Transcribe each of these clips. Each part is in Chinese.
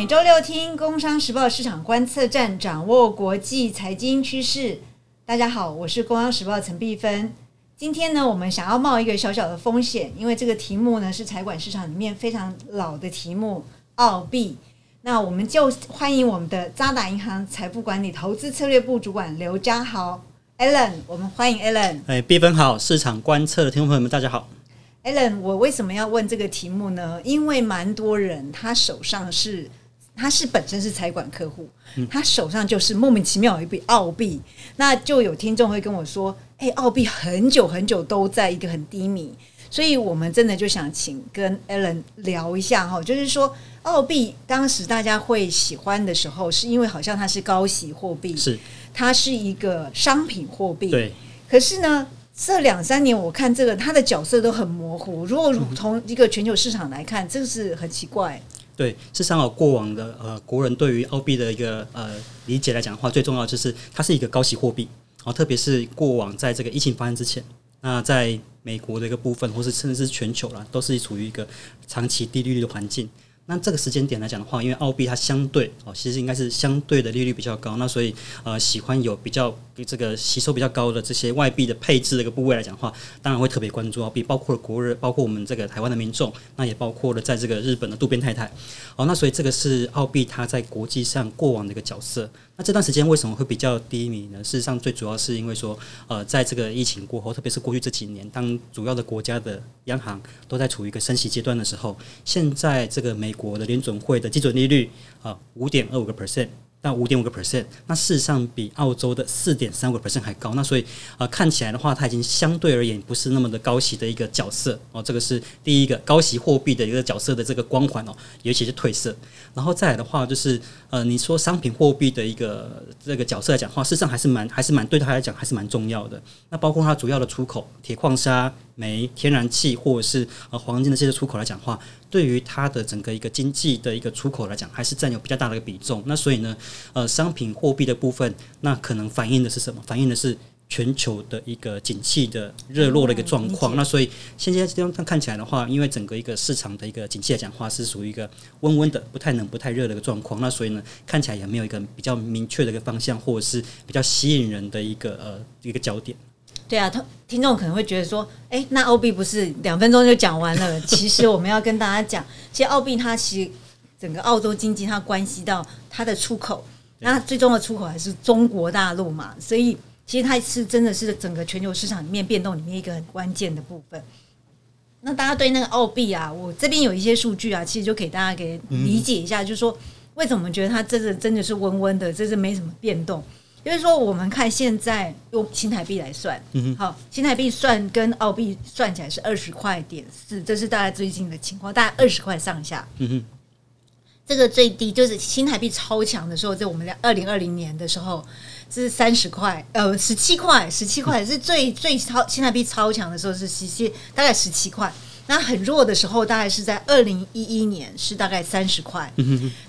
每周六听《工商时报》市场观测站，掌握国际财经趋势。大家好，我是《工商时报》陈碧芬。今天呢，我们想要冒一个小小的风险，因为这个题目呢是财管市场里面非常老的题目——澳币。那我们就欢迎我们的渣打银行财富管理投资策略部主管刘家豪 Alan。我们欢迎 Alan。哎，碧芬好，市场观测的听众朋友们，大家好。Alan，我为什么要问这个题目呢？因为蛮多人他手上是，他是本身是财管客户，他手上就是莫名其妙有一笔澳币，那就有听众会跟我说：“哎，澳币很久很久都在一个很低迷。”所以我们真的就想请跟 Alan 聊一下哈，就是说澳币当时大家会喜欢的时候，是因为好像它是高息货币，是它是一个商品货币，对。可是呢？这两三年，我看这个它的角色都很模糊。如果从一个全球市场来看，这个是很奇怪。对，事实上，过往的呃国人对于澳币的一个呃理解来讲的话，最重要就是它是一个高息货币。哦，特别是过往在这个疫情发生之前，那在美国的一个部分，或是甚至是全球啦，都是处于一个长期低利率的环境。那这个时间点来讲的话，因为澳币它相对哦，其实应该是相对的利率比较高，那所以呃，喜欢有比较这个吸收比较高的这些外币的配置的一个部位来讲的话，当然会特别关注澳币，包括了国人，包括我们这个台湾的民众，那也包括了在这个日本的渡边太太。哦，那所以这个是澳币它在国际上过往的一个角色。那这段时间为什么会比较低迷呢？事实上，最主要是因为说，呃，在这个疫情过后，特别是过去这几年，当主要的国家的央行都在处于一个升息阶段的时候，现在这个美国的联准会的基准利率啊，五点二五个 percent。到五点五个 percent，那事实上比澳洲的四点三五个 percent 还高。那所以呃看起来的话，它已经相对而言不是那么的高息的一个角色哦。这个是第一个高息货币的一个角色的这个光环哦，尤其是褪色。然后再来的话，就是呃你说商品货币的一个这个角色来讲的话，事实上还是蛮还是蛮对他来讲还是蛮重要的。那包括它主要的出口，铁矿砂。煤、天然气或者是呃黄金的这些出口来讲话，对于它的整个一个经济的一个出口来讲，还是占有比较大的一个比重。那所以呢，呃，商品货币的部分，那可能反映的是什么？反映的是全球的一个景气的热络的一个状况。那所以现在这样看起来的话，因为整个一个市场的一个景气来讲话，是属于一个温温的、不太冷、不太热的一个状况。那所以呢，看起来也没有一个比较明确的一个方向，或者是比较吸引人的一个呃一个焦点。对啊，听听众可能会觉得说，哎，那澳币不是两分钟就讲完了？其实我们要跟大家讲，其实澳币它其实整个澳洲经济它关系到它的出口，那最终的出口还是中国大陆嘛，所以其实它是真的是整个全球市场里面变动里面一个很关键的部分。那大家对那个澳币啊，我这边有一些数据啊，其实就给大家给理解一下，就是说为什么觉得它真的真的是温温的，这是没什么变动。就是说，我们看现在用新台币来算，嗯好，新台币算跟澳币算起来是二十块点四，这是大概最近的情况，大概二十块上下。嗯哼，这个最低就是新台币超强的时候，在我们二零二零年的时候是三十块，呃，十七块，十七块是最最超新台币超强的时候是十七，大概十七块。那很弱的时候，大概是在二零一一年，是大概三十块。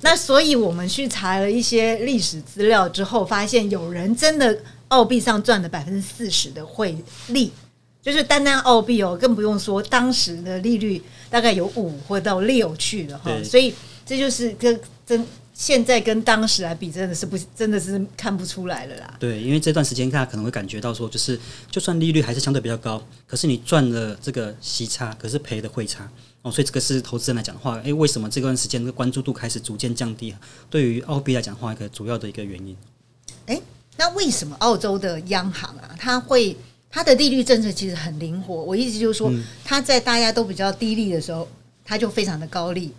那所以我们去查了一些历史资料之后，发现有人真的澳币上赚了百分之四十的汇率，就是单单澳币哦，更不用说当时的利率大概有五或到六去了哈。所以这就是跟真。现在跟当时来比，真的是不，真的是看不出来了啦。对，因为这段时间大家可能会感觉到说，就是就算利率还是相对比较高，可是你赚了这个息差，可是赔的汇差哦，所以这个是投资人来讲的话，诶，为什么这段时间的关注度开始逐渐降低？对于澳币来讲的话，一个主要的一个原因。诶，那为什么澳洲的央行啊，它会它的利率政策其实很灵活？我意思就是说，它在大家都比较低利的时候，它就非常的高利。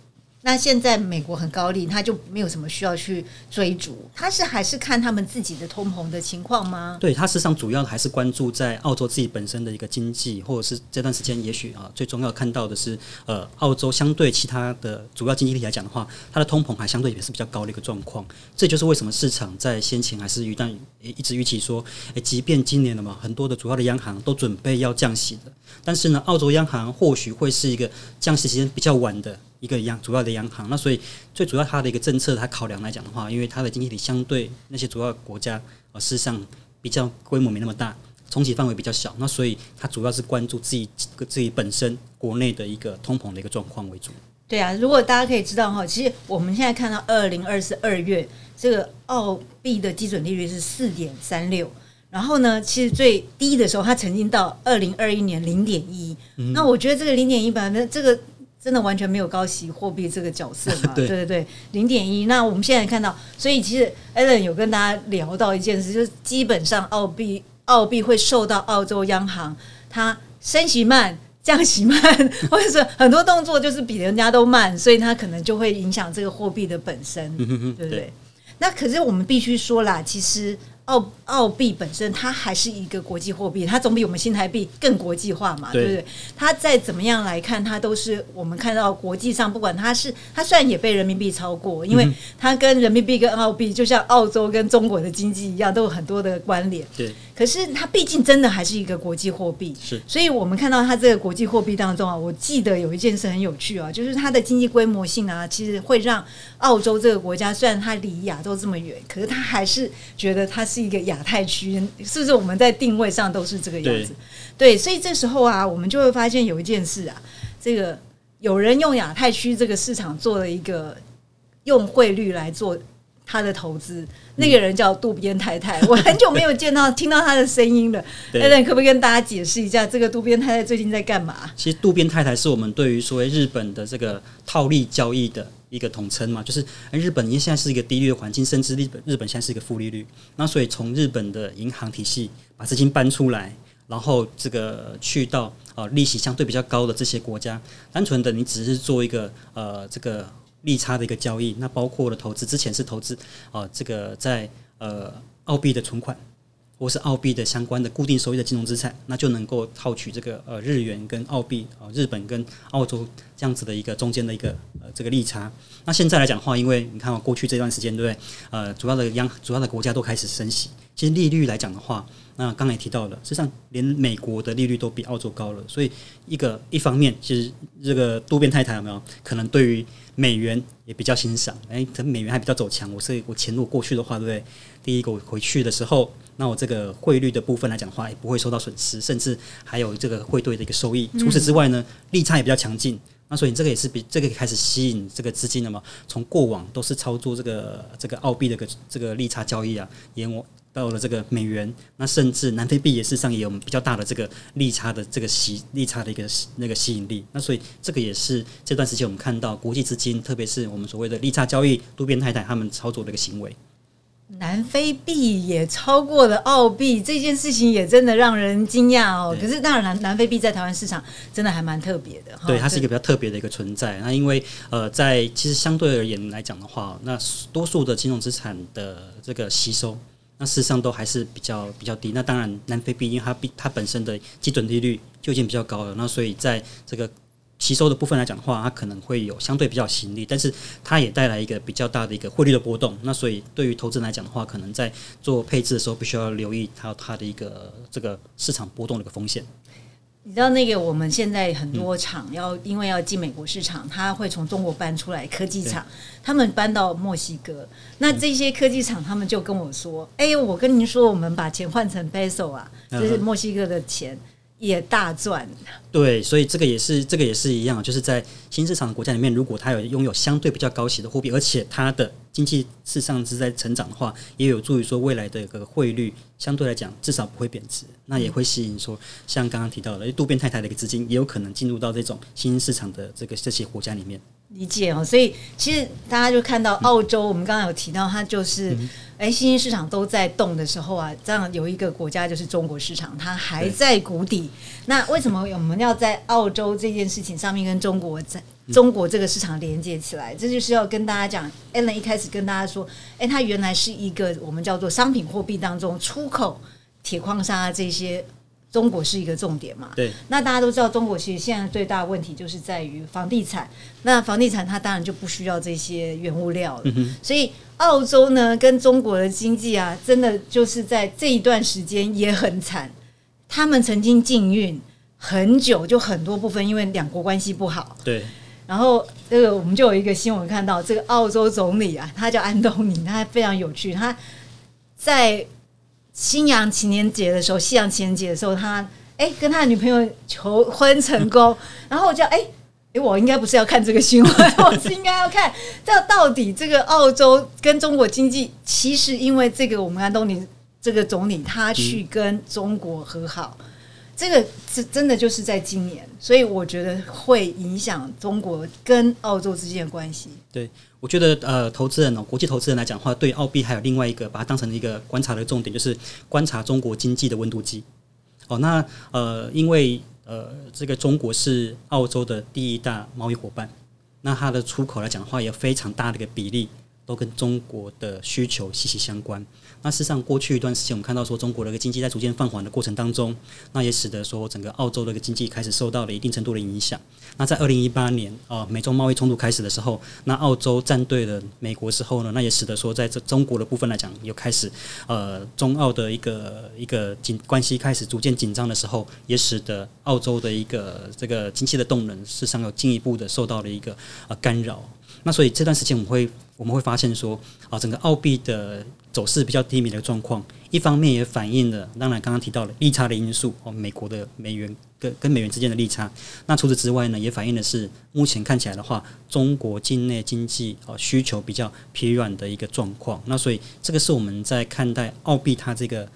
那现在美国很高利，他就没有什么需要去追逐，他是还是看他们自己的通膨的情况吗？对，他事实上主要还是关注在澳洲自己本身的一个经济，或者是这段时间也许啊，最重要看到的是，呃，澳洲相对其他的主要经济体来讲的话，它的通膨还相对也是比较高的一个状况。这就是为什么市场在先前还是一旦一直预期说，诶，即便今年了嘛，很多的主要的央行都准备要降息的，但是呢，澳洲央行或许会是一个降息时间比较晚的。一个央主要的央行，那所以最主要它的一个政策，它考量来讲的话，因为它的经济体相对那些主要国家，呃，事实上比较规模没那么大，冲击范围比较小，那所以它主要是关注自己自己本身国内的一个通膨的一个状况为主。对啊，如果大家可以知道哈，其实我们现在看到二零二四二月这个澳币的基准利率是四点三六，然后呢，其实最低的时候它曾经到二零二一年零点一，那我觉得这个零点一百分这个真的完全没有高息货币这个角色嘛，对对对，零点一。那我们现在看到，所以其实 Allen 有跟大家聊到一件事，就是基本上澳币澳币会受到澳洲央行它升息慢。降息慢，或者是很多动作就是比人家都慢，所以它可能就会影响这个货币的本身，对不对？那可是我们必须说啦，其实。澳澳币本身它还是一个国际货币，它总比我们新台币更国际化嘛，对不对？它再怎么样来看，它都是我们看到国际上，不管它是它虽然也被人民币超过，因为它跟人民币跟澳币就像澳洲跟中国的经济一样，都有很多的关联。对，可是它毕竟真的还是一个国际货币，是。所以我们看到它这个国际货币当中啊，我记得有一件事很有趣啊，就是它的经济规模性啊，其实会让澳洲这个国家虽然它离亚洲这么远，可是它还是觉得它。是一个亚太区，是不是我们在定位上都是这个样子？对，所以这时候啊，我们就会发现有一件事啊，这个有人用亚太区这个市场做了一个用汇率来做他的投资，那个人叫渡边太太，我很久没有见到听到他的声音了。艾伦，可不可以跟大家解释一下，这个渡边太太最近在干嘛？其实渡边太太是我们对于所谓日本的这个套利交易的。一个统称嘛，就是日本因为现在是一个低利率环境，甚至日本日本现在是一个负利率，那所以从日本的银行体系把资金搬出来，然后这个去到呃利息相对比较高的这些国家，单纯的你只是做一个呃这个利差的一个交易，那包括了投资之前是投资啊这个在呃澳币的存款。或是澳币的相关的固定收益的金融资产，那就能够套取这个呃日元跟澳币啊，日本跟澳洲这样子的一个中间的一个呃这个利差。那现在来讲的话，因为你看过去这段时间，对不对？呃，主要的央主要的国家都开始升息，其实利率来讲的话，那刚才提到了，实际上连美国的利率都比澳洲高了。所以一个一方面，其实这个渡边太太有没有可能对于美元也比较欣赏？哎，等美元还比较走强，我是我钱如果过去的话，对不对？第一个我回去的时候。那我这个汇率的部分来讲的话，也不会受到损失，甚至还有这个汇兑的一个收益。除此之外呢，利差也比较强劲。那所以这个也是比这个开始吸引这个资金了嘛？从过往都是操作这个这个澳币的个这个利差交易啊，延我到了这个美元，那甚至南非币也是上也有比较大的这个利差的这个吸利差的一个那个吸引力。那所以这个也是这段时间我们看到国际资金，特别是我们所谓的利差交易，渡边太太他们操作的一个行为。南非币也超过了澳币，这件事情也真的让人惊讶哦。可是当然，南南非币在台湾市场真的还蛮特别的。对，它是一个比较特别的一个存在。那因为呃，在其实相对而言来讲的话，那多数的金融资产的这个吸收，那事实上都还是比较比较低。那当然，南非币因为它比它本身的基准利率就已经比较高了，那所以在这个。吸收的部分来讲的话，它可能会有相对比较吸引力，但是它也带来一个比较大的一个汇率的波动。那所以对于投资人来讲的话，可能在做配置的时候，必须要留意它它的一个这个市场波动的一个风险。你知道那个我们现在很多厂要因为要进美国市场，它会从中国搬出来科技厂，他们搬到墨西哥。那这些科技厂他们就跟我说：“哎，我跟您说，我们把钱换成 peso 啊，就是墨西哥的钱。”也大赚，对，所以这个也是这个也是一样，就是在新市场的国家里面，如果它有拥有相对比较高息的货币，而且它的经济事实上是在成长的话，也有助于说未来的一个汇率相对来讲至少不会贬值，那也会吸引说像刚刚提到的渡边太太的一个资金，也有可能进入到这种新兴市场的这个这些国家里面。理解哦，所以其实大家就看到澳洲，我们刚刚有提到，它就是哎，新兴市场都在动的时候啊，这样有一个国家就是中国市场，它还在谷底。那为什么我们要在澳洲这件事情上面跟中国在中国这个市场连接起来？这就是要跟大家讲，Allen 一开始跟大家说，哎，它原来是一个我们叫做商品货币当中出口铁矿砂这些。中国是一个重点嘛？对。那大家都知道，中国其实现在最大的问题就是在于房地产。那房地产它当然就不需要这些原物料了。所以澳洲呢，跟中国的经济啊，真的就是在这一段时间也很惨。他们曾经禁运很久，就很多部分因为两国关系不好。对。然后这个我们就有一个新闻看到，这个澳洲总理啊，他叫安东尼，他非常有趣，他在。新阳情人节的时候，夕阳情人节的时候，他哎跟他的女朋友求婚成功，然后我就哎哎，我应该不是要看这个新闻，我是应该要看这到底这个澳洲跟中国经济，其实因为这个我们安东尼这个总理他去跟中国和好，这个是真的就是在今年，所以我觉得会影响中国跟澳洲之间的关系。对，我觉得呃，投资人哦，国际投资人来讲的话，对澳币还有另外一个把它当成一个观察的重点，就是观察中国经济的温度计。哦，那呃，因为呃，这个中国是澳洲的第一大贸易伙伴，那它的出口来讲的话，有非常大的一个比例都跟中国的需求息息相关。那事实上，过去一段时间，我们看到说中国的一个经济在逐渐放缓的过程当中，那也使得说整个澳洲的一个经济开始受到了一定程度的影响。那在二零一八年啊，美中贸易冲突开始的时候，那澳洲站队了美国之后呢，那也使得说在这中国的部分来讲，又开始呃中澳的一个一个紧关系开始逐渐紧张的时候，也使得澳洲的一个这个经济的动能，事实上有进一步的受到了一个呃干扰。那所以这段时间我们会我们会发现说啊，整个澳币的走势比较低迷的状况，一方面也反映了当然刚刚提到了利差的因素哦，美国的美元跟跟美元之间的利差。那除此之外呢，也反映的是目前看起来的话，中国境内经济哦需求比较疲软的一个状况。那所以这个是我们在看待澳币它这个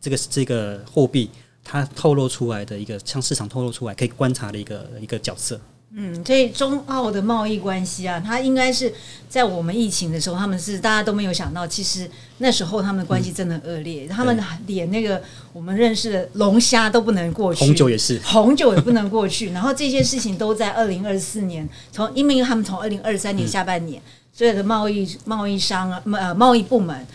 这个这个货币它透露出来的一个向市场透露出来可以观察的一个一个角色。嗯，所以中澳的贸易关系啊，它应该是在我们疫情的时候，他们是大家都没有想到，其实那时候他们的关系真的恶劣，他们连那个我们认识的龙虾都不能过去，红酒也是，红酒也不能过去，然后这些事情都在二零二四年，从因为他们从二零二三年下半年。所有的贸易贸易商啊，呃，贸易部门，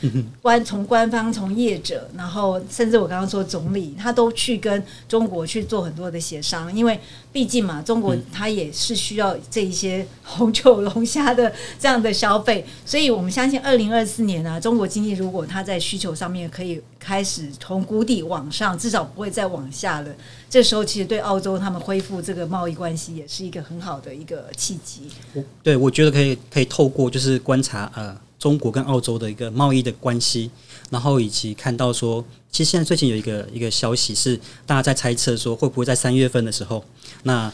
官从官方从业者，然后甚至我刚刚说总理，他都去跟中国去做很多的协商，因为毕竟嘛，中国它也是需要这一些红酒龙虾的 这样的消费，所以我们相信二零二四年呢，中国经济如果它在需求上面可以开始从谷底往上，至少不会再往下了。这时候其实对澳洲他们恢复这个贸易关系也是一个很好的一个契机。对，我觉得可以可以透过就是观察呃中国跟澳洲的一个贸易的关系，然后以及看到说，其实现在最近有一个一个消息是大家在猜测说会不会在三月份的时候，那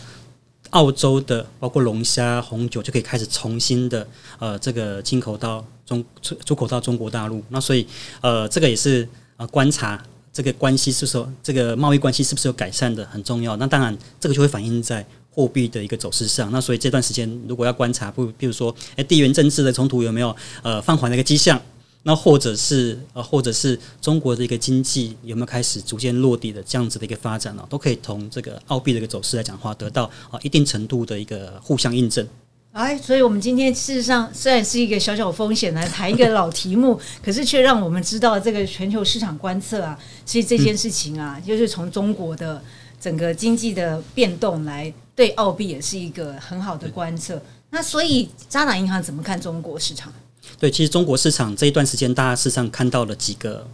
澳洲的包括龙虾、红酒就可以开始重新的呃这个进口到中出出口到中国大陆。那所以呃这个也是呃观察。这个关系是说，这个贸易关系是不是有改善的很重要？那当然，这个就会反映在货币的一个走势上。那所以这段时间，如果要观察，不，比如说，诶，地缘政治的冲突有没有呃放缓的一个迹象？那或者是呃，或者是中国的一个经济有没有开始逐渐落地的这样子的一个发展呢？都可以从这个澳币的一个走势来讲的话，得到啊一定程度的一个互相印证。哎，所以我们今天事实上虽然是一个小小风险来谈一个老题目，可是却让我们知道这个全球市场观测啊，其实这件事情啊，就是从中国的整个经济的变动来对澳币也是一个很好的观测。那所以渣打银行怎么看中国市场？对，其实中国市场这一段时间，大家事实上看到了几个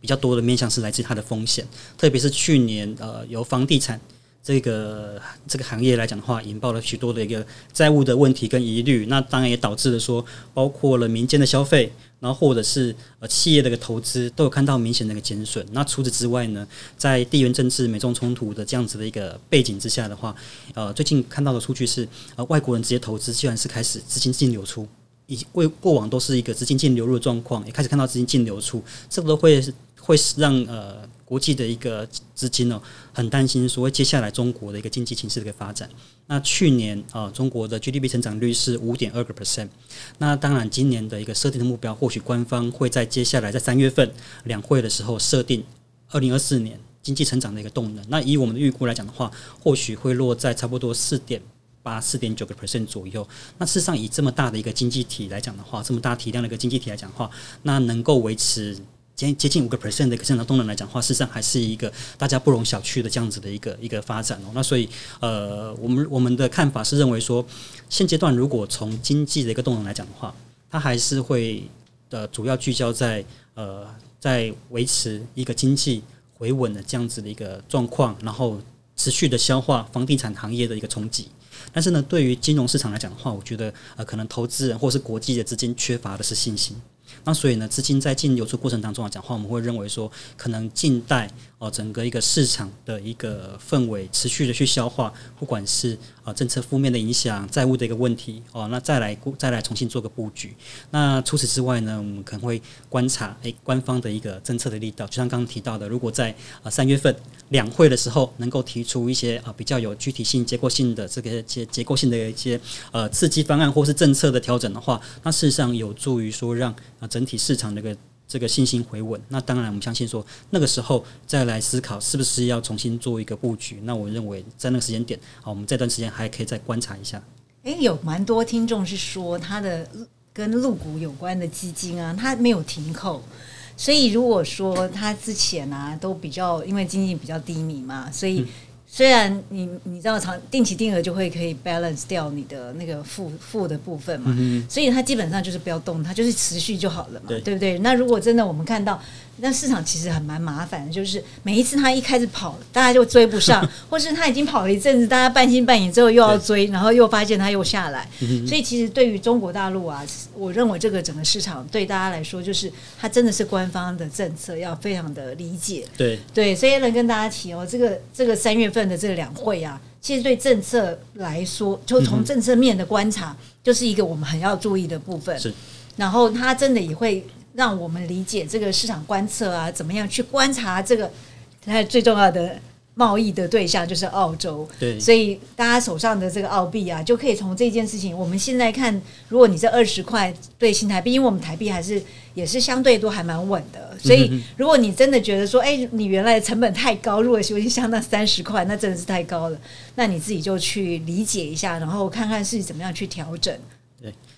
比较多的面向是来自它的风险，特别是去年呃由房地产。这个这个行业来讲的话，引爆了许多的一个债务的问题跟疑虑，那当然也导致了说，包括了民间的消费，然后或者是呃企业的一个投资，都有看到明显的一个减损。那除此之外呢，在地缘政治美中冲突的这样子的一个背景之下的话，呃，最近看到的数据是，呃，外国人直接投资居然是开始资金净流出，以过过往都是一个资金净流入的状况，也开始看到资金净流出，这个都会会让呃。国际的一个资金呢，很担心说接下来中国的一个经济形势的一个发展。那去年啊，中国的 GDP 成长率是五点二个 percent。那当然，今年的一个设定的目标，或许官方会在接下来在三月份两会的时候设定二零二四年经济成长的一个动能。那以我们的预估来讲的话，或许会落在差不多四点八、四点九个 percent 左右。那事实上，以这么大的一个经济体来讲的话，这么大体量的一个经济体来讲的话，那能够维持。接接近五个 percent 的一个增长动能来讲话，事实上还是一个大家不容小觑的这样子的一个一个发展哦。那所以呃，我们我们的看法是认为说，现阶段如果从经济的一个动能来讲的话，它还是会呃主要聚焦在呃在维持一个经济回稳的这样子的一个状况，然后持续的消化房地产行业的一个冲击。但是呢，对于金融市场来讲的话，我觉得呃可能投资人或是国际的资金缺乏的是信心。那所以呢，资金在进流出过程当中来讲话，我们会认为说，可能近代哦整个一个市场的一个氛围持续的去消化，不管是啊政策负面的影响、债务的一个问题哦，那再来再来重新做个布局。那除此之外呢，我们可能会观察诶官方的一个政策的力道，就像刚刚提到的，如果在啊三月份两会的时候能够提出一些啊比较有具体性、结构性的这个结结构性的一些呃刺激方案或是政策的调整的话，那事实上有助于说让啊。整体市场的一个这个信心回稳，那当然我们相信说那个时候再来思考是不是要重新做一个布局。那我认为在那个时间点，好，我们这段时间还可以再观察一下。诶，有蛮多听众是说他的跟入股有关的基金啊，他没有停扣，所以如果说他之前啊都比较因为经济比较低迷嘛，所以。虽然你你知道长定期定额就会可以 balance 掉你的那个负负的部分嘛，所以它基本上就是不要动，它就是持续就好了嘛，对不对？那如果真的我们看到。那市场其实很蛮麻烦的，就是每一次他一开始跑，大家就追不上，或是他已经跑了一阵子，大家半信半疑之后又要追，然后又发现他又下来。所以其实对于中国大陆啊，我认为这个整个市场对大家来说，就是它真的是官方的政策，要非常的理解。对对，所以能跟大家提哦，这个这个三月份的这两会啊，其实对政策来说，就从政策面的观察，就是一个我们很要注意的部分。是，然后它真的也会。让我们理解这个市场观测啊，怎么样去观察这个？它最重要的贸易的对象就是澳洲，对，所以大家手上的这个澳币啊，就可以从这件事情。我们现在看，如果你这二十块对新台币，因为我们台币还是也是相对都还蛮稳的，所以如果你真的觉得说，哎，你原来的成本太高，如果修经相当三十块，那真的是太高了，那你自己就去理解一下，然后看看是怎么样去调整。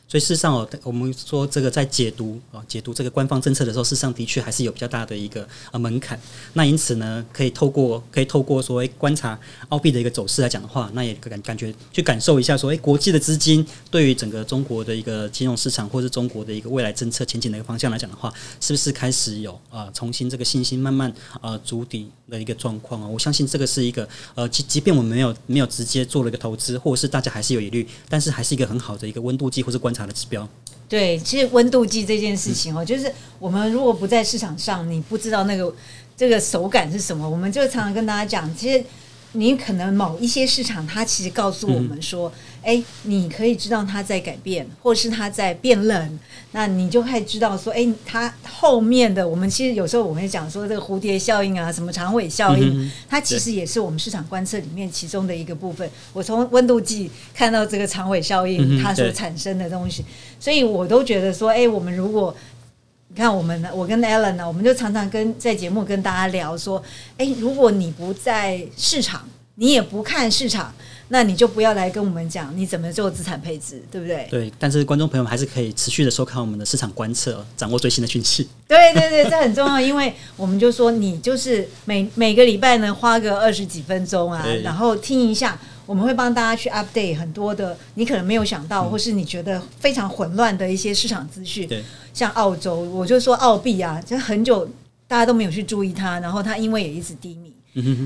所以事实上哦，我们说这个在解读啊，解读这个官方政策的时候，事实上的确还是有比较大的一个呃门槛。那因此呢，可以透过可以透过所谓观察澳币的一个走势来讲的话，那也感感觉去感受一下说，哎，国际的资金对于整个中国的一个金融市场或者中国的一个未来政策前景的一个方向来讲的话，是不是开始有啊重新这个信心慢慢啊筑底的一个状况啊？我相信这个是一个呃，即即便我们没有没有直接做了一个投资，或者是大家还是有疑虑，但是还是一个很好的一个温度计或是观察。的指标，对，其实温度计这件事情哦，就是我们如果不在市场上，你不知道那个这个手感是什么，我们就常常跟大家讲，其实。你可能某一些市场，它其实告诉我们说，哎，你可以知道它在改变，或是它在变冷，那你就可以知道说，哎，它后面的我们其实有时候我们讲说这个蝴蝶效应啊，什么长尾效应，它其实也是我们市场观测里面其中的一个部分。我从温度计看到这个长尾效应它所产生的东西，所以我都觉得说，哎，我们如果你看我们呢，我跟 Allen 呢，我们就常常跟在节目跟大家聊说，哎，如果你不在市场，你也不看市场，那你就不要来跟我们讲你怎么做资产配置，对不对？对。但是观众朋友们还是可以持续的收看我们的市场观测，掌握最新的讯息。对对对，这很重要，因为我们就说你就是每每个礼拜呢花个二十几分钟啊，然后听一下。我们会帮大家去 update 很多的你可能没有想到，或是你觉得非常混乱的一些市场资讯。对，像澳洲，我就说澳币啊，就很久大家都没有去注意它，然后它因为也一直低迷。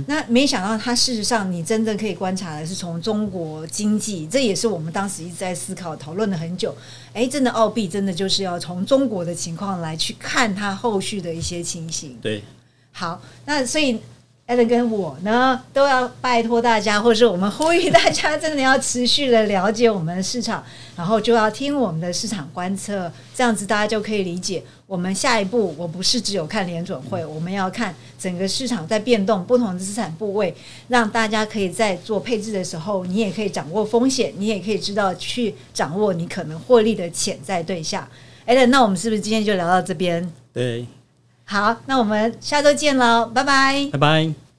那没想到它事实上，你真正可以观察的是从中国经济，这也是我们当时一直在思考、讨论了很久。哎，真的澳币真的就是要从中国的情况来去看它后续的一些情形。对，好，那所以。艾伦跟我呢，都要拜托大家，或者是我们呼吁大家，真的要持续的了解我们的市场，然后就要听我们的市场观测，这样子大家就可以理解我们下一步。我不是只有看联准会，我们要看整个市场在变动，不同的资产部位，让大家可以在做配置的时候，你也可以掌握风险，你也可以知道去掌握你可能获利的潜在对象。艾伦，那我们是不是今天就聊到这边？对。好，那我们下周见喽，拜拜，拜拜。